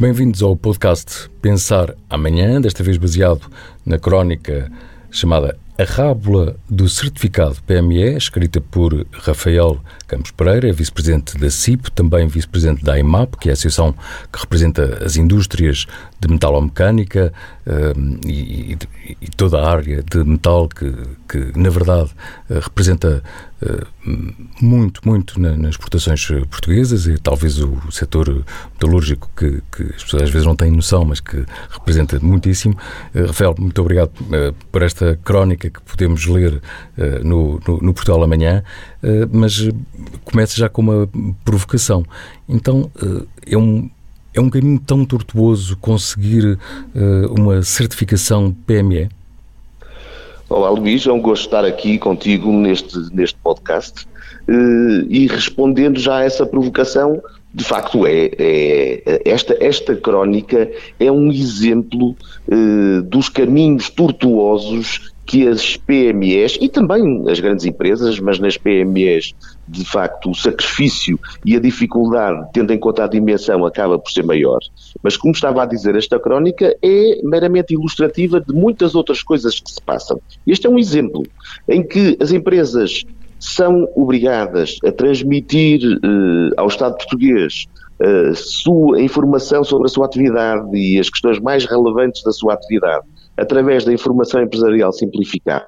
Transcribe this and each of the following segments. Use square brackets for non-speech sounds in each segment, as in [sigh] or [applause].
Bem-vindos ao podcast Pensar Amanhã, desta vez baseado na crónica chamada A Rábula do Certificado PME, escrita por Rafael Campos Pereira, vice-presidente da CIP, também vice-presidente da IMAP, que é a associação que representa as indústrias de metalomecânica uh, e, e, toda a área de metal que, que na verdade, uh, representa muito, muito na, nas exportações portuguesas e talvez o setor metalúrgico que, que, as pessoas às vezes não têm noção, mas que representa muitíssimo. Rafael, muito obrigado por esta crónica que podemos ler no, no, no Portugal Amanhã, mas começa já com uma provocação. Então, é um é um caminho tão tortuoso conseguir uh, uma certificação PME? Olá Luís, é um gosto estar aqui contigo neste, neste podcast uh, e respondendo já a essa provocação, de facto é, é esta, esta crónica é um exemplo uh, dos caminhos tortuosos que as PMEs e também as grandes empresas, mas nas PMEs, de facto, o sacrifício e a dificuldade, tendo em conta a dimensão, acaba por ser maior. Mas, como estava a dizer, esta crónica é meramente ilustrativa de muitas outras coisas que se passam. Este é um exemplo em que as empresas são obrigadas a transmitir eh, ao Estado português a sua informação sobre a sua atividade e as questões mais relevantes da sua atividade através da informação empresarial simplificada.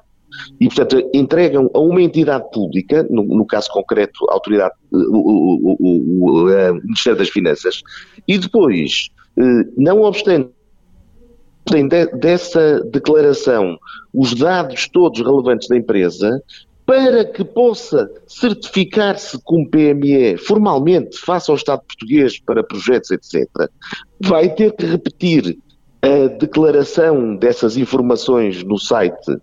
E, portanto, entregam a uma entidade pública, no, no caso concreto, a autoridade, o, o, o, o, Ministério das Finanças, e depois, eh, não obstante dessa declaração os dados todos relevantes da empresa, para que possa certificar-se como PME formalmente face ao Estado português para projetos, etc., vai ter que repetir a declaração dessas informações no site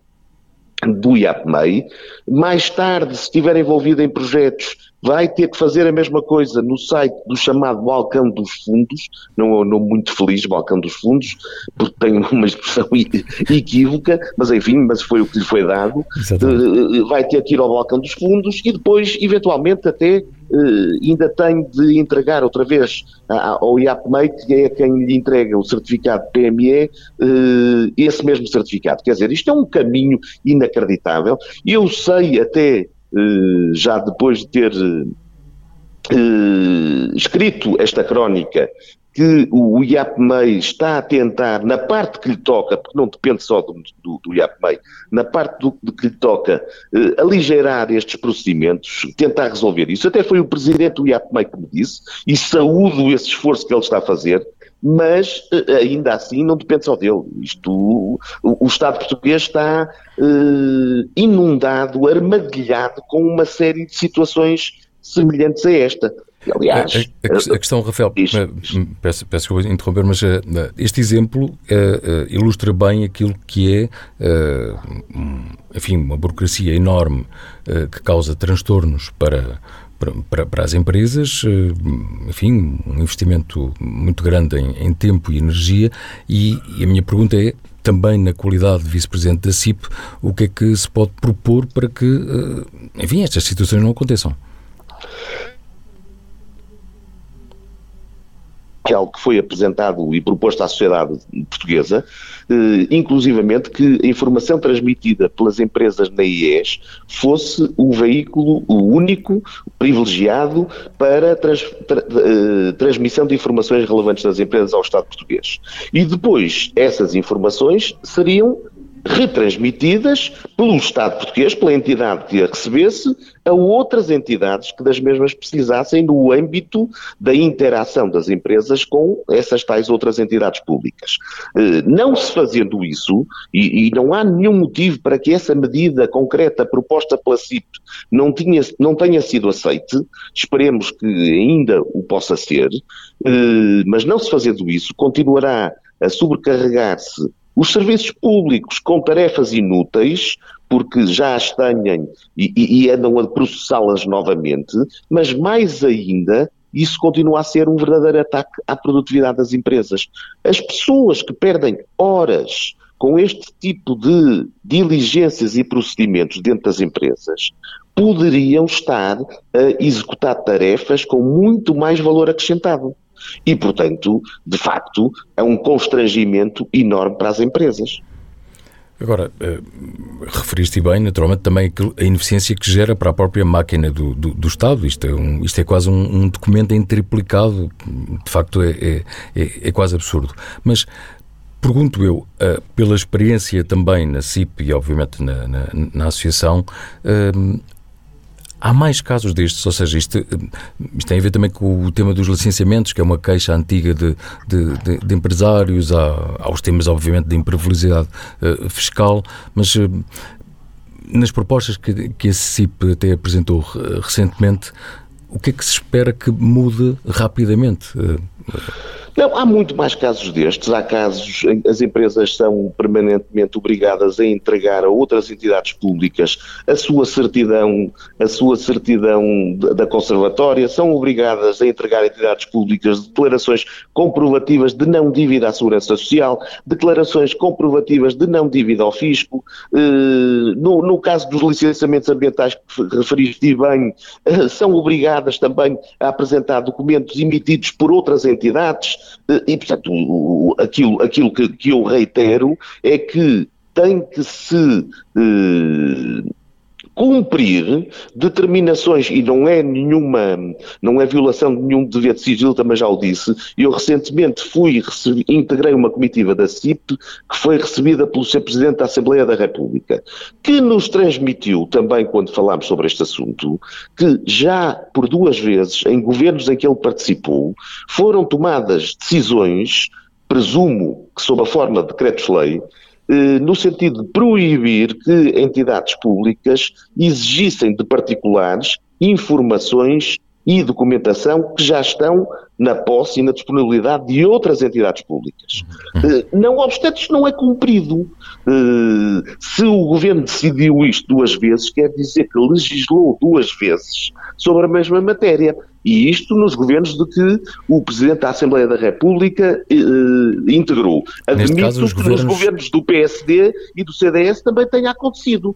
do IAPMEI. Mais tarde, se estiver envolvido em projetos, vai ter que fazer a mesma coisa no site do chamado Balcão dos Fundos, não, não muito feliz, Balcão dos Fundos, porque tem uma expressão [laughs] equívoca, mas enfim, mas foi o que lhe foi dado. Exatamente. Eh, vai ter que ir ao Balcão dos Fundos e depois, eventualmente, até ainda tem de entregar outra vez ao IAPMEI, que é quem lhe entrega o certificado PME, uh, eh, esse mesmo certificado. Quer dizer, isto é um caminho inacreditável. Eu sei até, uh, já depois de ter escrito esta crónica, que o IAPMEI está a tentar, na parte que lhe toca, porque não depende só do, do, do IAPMEI, na parte do, que lhe toca, eh, aligeirar estes procedimentos, tentar resolver isso. Até foi o presidente do IAPMEI que me disse, e saúdo esse esforço que ele está a fazer, mas eh, ainda assim não depende só dele. Isto, o, o Estado português está eh, inundado, armadilhado com uma série de situações semelhantes a esta. Aliás, a, a, a questão, Rafael, peço, peço que eu interromper, mas uh, este exemplo ilustra bem aquilo que é, enfim, uma burocracia enorme que causa transtornos para, para, para, as empresas, enfim, um investimento muito grande em, em tempo e energia. E, e, a minha pergunta é, também na qualidade de vice-presidente da CIP, o que é que se pode propor para que, enfim, estas situações não aconteçam? Que é algo que foi apresentado e proposto à sociedade portuguesa, eh, inclusivamente que a informação transmitida pelas empresas na IES fosse o veículo o único, privilegiado para trans, tra, eh, transmissão de informações relevantes das empresas ao Estado português. E depois essas informações seriam retransmitidas pelo Estado português, pela entidade que a recebesse, a outras entidades que das mesmas precisassem no âmbito da interação das empresas com essas tais outras entidades públicas. Eh, não se fazendo isso, e, e não há nenhum motivo para que essa medida concreta proposta pela CIP não, tinha, não tenha sido aceite, esperemos que ainda o possa ser, eh, mas não se fazendo isso, continuará a sobrecarregar-se os serviços públicos com tarefas inúteis, porque já as têm e, e andam a processá-las novamente, mas mais ainda, isso continua a ser um verdadeiro ataque à produtividade das empresas. As pessoas que perdem horas com este tipo de diligências e procedimentos dentro das empresas poderiam estar a executar tarefas com muito mais valor acrescentado. E, portanto, de facto, é um constrangimento enorme para as empresas. Agora, uh, referiste bem, naturalmente, também a ineficiência que gera para a própria máquina do, do, do Estado. Isto é, um, isto é quase um, um, documento em triplicado. De facto, é, é, é, é quase absurdo. Mas pergunto eu, uh, pela experiência também na CIP e, obviamente, na, na, na associação, uh, Há mais casos destes, ou seja, isto, isto, tem a ver também com o tema dos licenciamentos, que é uma queixa antiga de, de, de, de empresários, há, há, os temas, obviamente, de imprevisibilidade uh, fiscal, mas uh, nas propostas que, que a CIP até apresentou recentemente, o que é que se espera que mude rapidamente? Uh, não, há muito mais casos destes. Há casos em que as empresas são permanentemente obrigadas a entregar a outras entidades públicas a sua certidão, a sua certidão da conservatória, são obrigadas a entregar a entidades públicas declarações comprovativas de não dívida à Segurança Social, declarações comprovativas de não dívida ao fisco. Eh, no, no caso dos licenciamentos ambientais que referiste bem, eh, são obrigadas também a apresentar documentos emitidos por outras entidades. E, portanto, aquilo, aquilo que, que eu reitero é que tem que se eh, cumprir determinações, e não é nenhuma, não é violação de nenhum dever de sigilo, também já o disse, eu recentemente fui, recebi, integrei uma comitiva da CIP, que foi recebida pelo Sr. Presidente da Assembleia da República, que nos transmitiu também, quando falámos sobre este assunto, que já por duas vezes, em governos em que ele participou, foram tomadas decisões, presumo que sob a forma de decretos-lei, no sentido de proibir que entidades públicas exigissem de particulares informações e documentação que já estão na posse e na disponibilidade de outras entidades públicas. Uhum. Eh, não obstante, isto não é cumprido. Eh, se o governo decidiu isto duas vezes, quer dizer que legislou duas vezes sobre a mesma matéria. E isto nos governos de que o Presidente da Assembleia da República eh, integrou. Admito caso, que governos... nos governos do PSD e do CDS também tenha acontecido.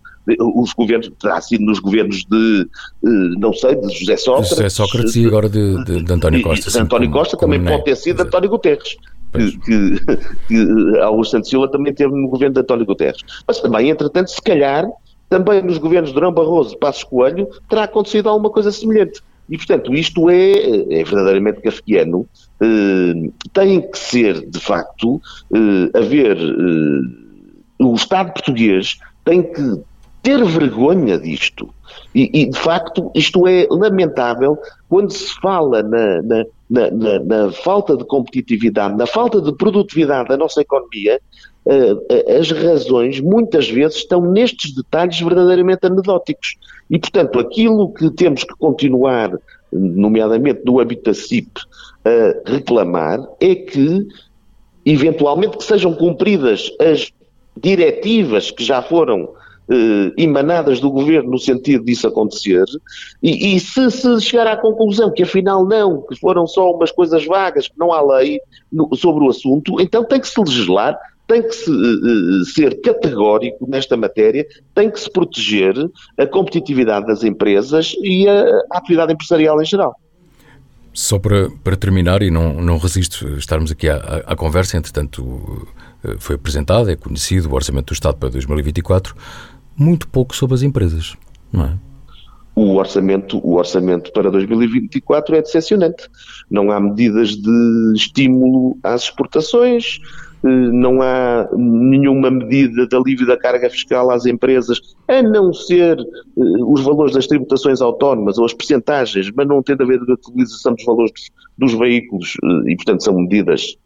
Os governos, terá sido nos governos de, eh, não sei, de José Sócrates. José Sócrates e agora de, de, de António Costa. António Costa também pode ter sido António Guterres. Que, que, que Augusto Santos Silva também teve no governo de António Guterres. Mas também, entretanto, se calhar, também nos governos de Durão Barroso e Passos Coelho, terá acontecido alguma coisa semelhante. E, portanto, isto é, é verdadeiramente kafkiano. Eh, tem que ser, de facto, eh, haver. Eh, o Estado português tem que ter vergonha disto. E, e, de facto, isto é lamentável quando se fala na, na, na, na, falta de competitividade, na falta de produtividade da nossa economia, uh, as razões muitas vezes estão nestes detalhes verdadeiramente anedóticos. E, portanto, aquilo que temos que continuar, nomeadamente no âmbito da CIP, a reclamar é que, eventualmente, que sejam cumpridas as diretivas que já foram eh, emanadas do governo no sentido disso acontecer, e, e se, se, chegar à conclusão que afinal não, que foram só umas coisas vagas, que não há lei no, sobre o assunto, então tem que se legislar, tem que se, uh, ser categórico nesta matéria, tem que se proteger a competitividade das empresas e a, a atividade empresarial em geral. Só para, para terminar, e não, não resisto estarmos aqui à, à, conversa, entretanto foi apresentado, é conhecido o Orçamento do Estado para 2024 muito pouco sobre as empresas, não é? O orçamento, o orçamento para 2024 é decepcionante. Não há medidas de estímulo às exportações, eh, não há nenhuma medida de alívio da carga fiscal às empresas, a não ser eh, os valores das tributações autónomas ou as percentagens, mas não tem a ver com a utilização dos valores dos, dos veículos eh, e, portanto, são medidas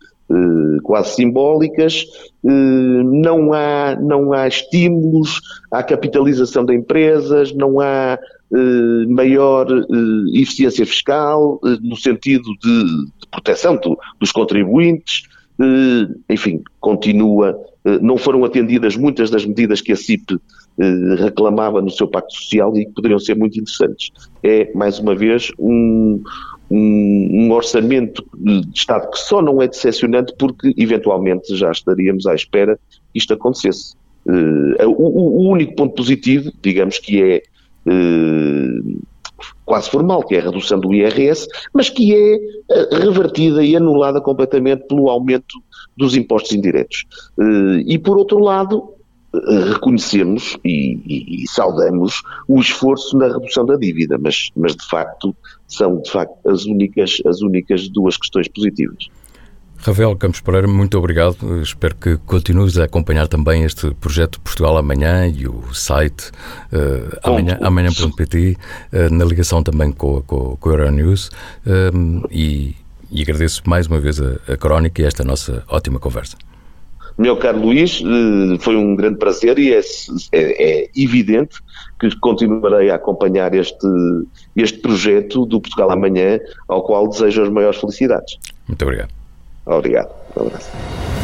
quase simbólicas, eh, não, há, não há estímulos à capitalização de empresas, não há eh, maior eficiência fiscal no sentido de, de proteção do, dos contribuintes, enfim, continua, não foram atendidas muitas das medidas que a CIP reclamava no seu pacto social e que poderiam ser muito interessantes. É, mais uma vez, um, um, um, orçamento de Estado que só não é decepcionante porque eventualmente já estaríamos à espera que isto acontecesse. Uh, o, o, único ponto positivo, digamos que é uh, quase formal, que é a redução do IRS, mas que é eh, revertida e anulada completamente pelo aumento dos impostos indiretos. Eh, e, por outro lado, reconhecemos e, e, e, saudamos o esforço na redução da dívida, mas, mas de facto são de facto as únicas, as únicas duas questões positivas. Rafael Campos Pereira, muito obrigado. Espero que continues a acompanhar também este projeto Portugal Amanhã e o site uh, amanhã, amanhã.pt, uh, na ligação também com, com, com a Euronews. Uh, e, e, agradeço mais uma vez a, a crónica e esta nossa ótima conversa. Meu caro Luís, eh, foi um grande prazer e é, é, é, evidente que continuarei a acompanhar este, este projeto do Portugal Amanhã, ao qual desejo as maiores felicidades. Muito obrigado. Obrigado. Um abraço.